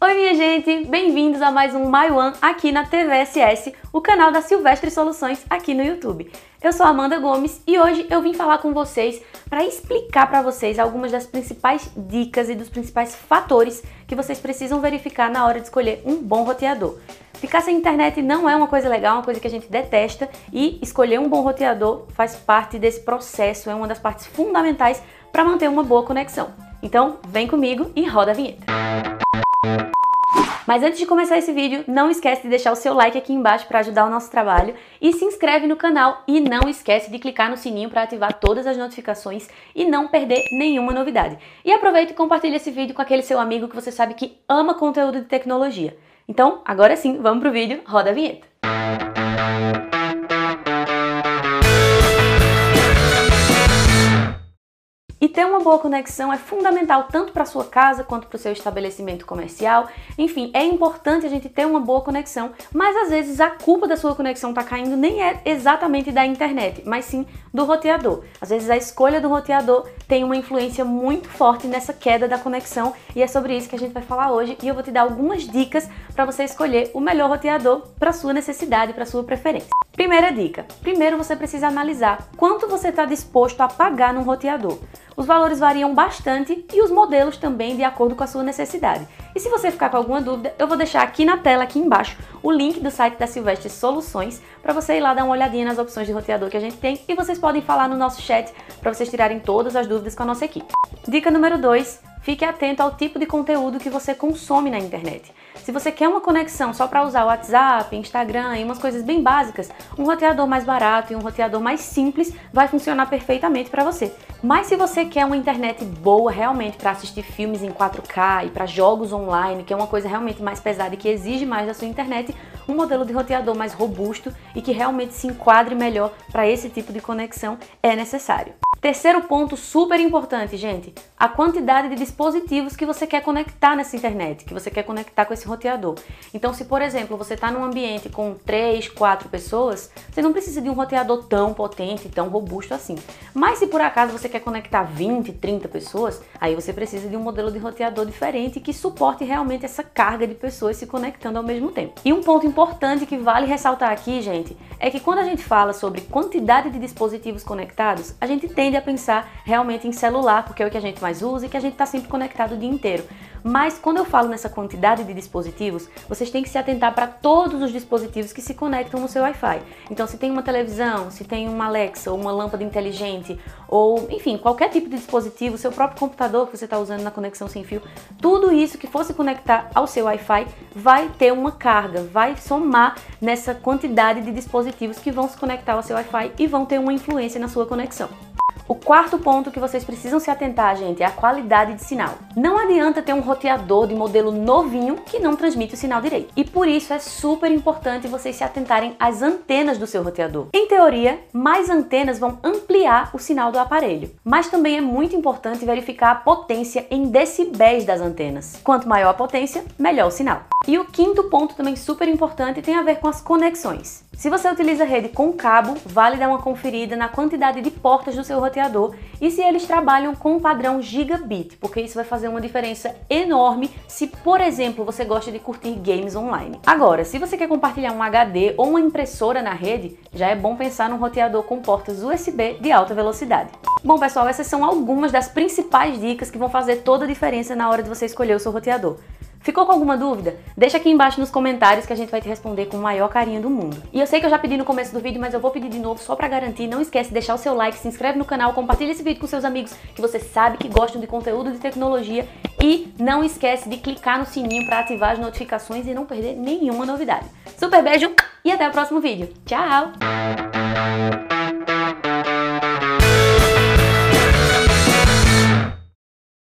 Oi minha gente, bem-vindos a mais um My One aqui na TVSS, o canal da Silvestre Soluções aqui no YouTube. Eu sou Amanda Gomes e hoje eu vim falar com vocês para explicar para vocês algumas das principais dicas e dos principais fatores que vocês precisam verificar na hora de escolher um bom roteador. Ficar sem internet não é uma coisa legal, é uma coisa que a gente detesta e escolher um bom roteador faz parte desse processo, é uma das partes fundamentais para manter uma boa conexão. Então, vem comigo e roda a vinheta. Mas antes de começar esse vídeo, não esquece de deixar o seu like aqui embaixo para ajudar o nosso trabalho e se inscreve no canal e não esquece de clicar no sininho para ativar todas as notificações e não perder nenhuma novidade. E aproveita e compartilha esse vídeo com aquele seu amigo que você sabe que ama conteúdo de tecnologia. Então, agora sim, vamos pro vídeo, roda a vinheta. E uma boa conexão é fundamental tanto para sua casa quanto para o seu estabelecimento comercial. Enfim, é importante a gente ter uma boa conexão, mas às vezes a culpa da sua conexão tá caindo nem é exatamente da internet, mas sim do roteador. Às vezes a escolha do roteador tem uma influência muito forte nessa queda da conexão e é sobre isso que a gente vai falar hoje e eu vou te dar algumas dicas para você escolher o melhor roteador para sua necessidade, para sua preferência. Primeira dica: primeiro você precisa analisar quanto você está disposto a pagar num roteador. Os valores variam bastante e os modelos também de acordo com a sua necessidade. E se você ficar com alguma dúvida, eu vou deixar aqui na tela, aqui embaixo, o link do site da Silvestre Soluções para você ir lá dar uma olhadinha nas opções de roteador que a gente tem e vocês podem falar no nosso chat para vocês tirarem todas as dúvidas com a nossa equipe. Dica número 2: fique atento ao tipo de conteúdo que você consome na internet. Se você quer uma conexão só para usar WhatsApp, Instagram e umas coisas bem básicas, um roteador mais barato e um roteador mais simples vai funcionar perfeitamente para você. Mas se você quer uma internet boa realmente para assistir filmes em 4K e para jogos online, que é uma coisa realmente mais pesada e que exige mais da sua internet, um modelo de roteador mais robusto e que realmente se enquadre melhor para esse tipo de conexão é necessário. Terceiro ponto super importante, gente, a quantidade de dispositivos que você quer conectar nessa internet, que você quer conectar com esse roteador. Então, se por exemplo você está num ambiente com 3, 4 pessoas, você não precisa de um roteador tão potente, tão robusto assim. Mas se por acaso você quer conectar 20, 30 pessoas, aí você precisa de um modelo de roteador diferente que suporte realmente essa carga de pessoas se conectando ao mesmo tempo. E um ponto importante que vale ressaltar aqui, gente, é que quando a gente fala sobre quantidade de dispositivos conectados, a gente tende a pensar realmente em celular, porque é o que a gente mais usa e que a gente está sempre conectado o dia inteiro. Mas quando eu falo nessa quantidade de dispositivos, vocês têm que se atentar para todos os dispositivos que se conectam no seu Wi-Fi. Então, se tem uma televisão, se tem uma Alexa ou uma lâmpada inteligente, ou enfim, qualquer tipo de dispositivo, seu próprio computador que você está usando na conexão sem fio, tudo isso que fosse conectar ao seu Wi-Fi vai ter uma carga, vai somar nessa quantidade de dispositivos que vão se conectar ao seu Wi-Fi e vão ter uma influência na sua conexão. O quarto ponto que vocês precisam se atentar, gente, é a qualidade de sinal. Não adianta ter um roteador de modelo novinho que não transmite o sinal direito. E por isso é super importante vocês se atentarem às antenas do seu roteador. Em teoria, mais antenas vão ampliar o sinal do aparelho, mas também é muito importante verificar a potência em decibéis das antenas. Quanto maior a potência, melhor o sinal. E o quinto ponto também super importante tem a ver com as conexões. Se você utiliza rede com cabo, vale dar uma conferida na quantidade de portas do seu roteador e se eles trabalham com o padrão gigabit, porque isso vai fazer uma diferença enorme se, por exemplo, você gosta de curtir games online. Agora, se você quer compartilhar um HD ou uma impressora na rede, já é bom pensar num roteador com portas USB de alta velocidade. Bom, pessoal, essas são algumas das principais dicas que vão fazer toda a diferença na hora de você escolher o seu roteador. Ficou com alguma dúvida? Deixa aqui embaixo nos comentários que a gente vai te responder com o maior carinho do mundo. E eu sei que eu já pedi no começo do vídeo, mas eu vou pedir de novo só pra garantir. Não esquece de deixar o seu like, se inscreve no canal, compartilha esse vídeo com seus amigos que você sabe que gostam de conteúdo de tecnologia e não esquece de clicar no sininho para ativar as notificações e não perder nenhuma novidade. Super beijo e até o próximo vídeo. Tchau!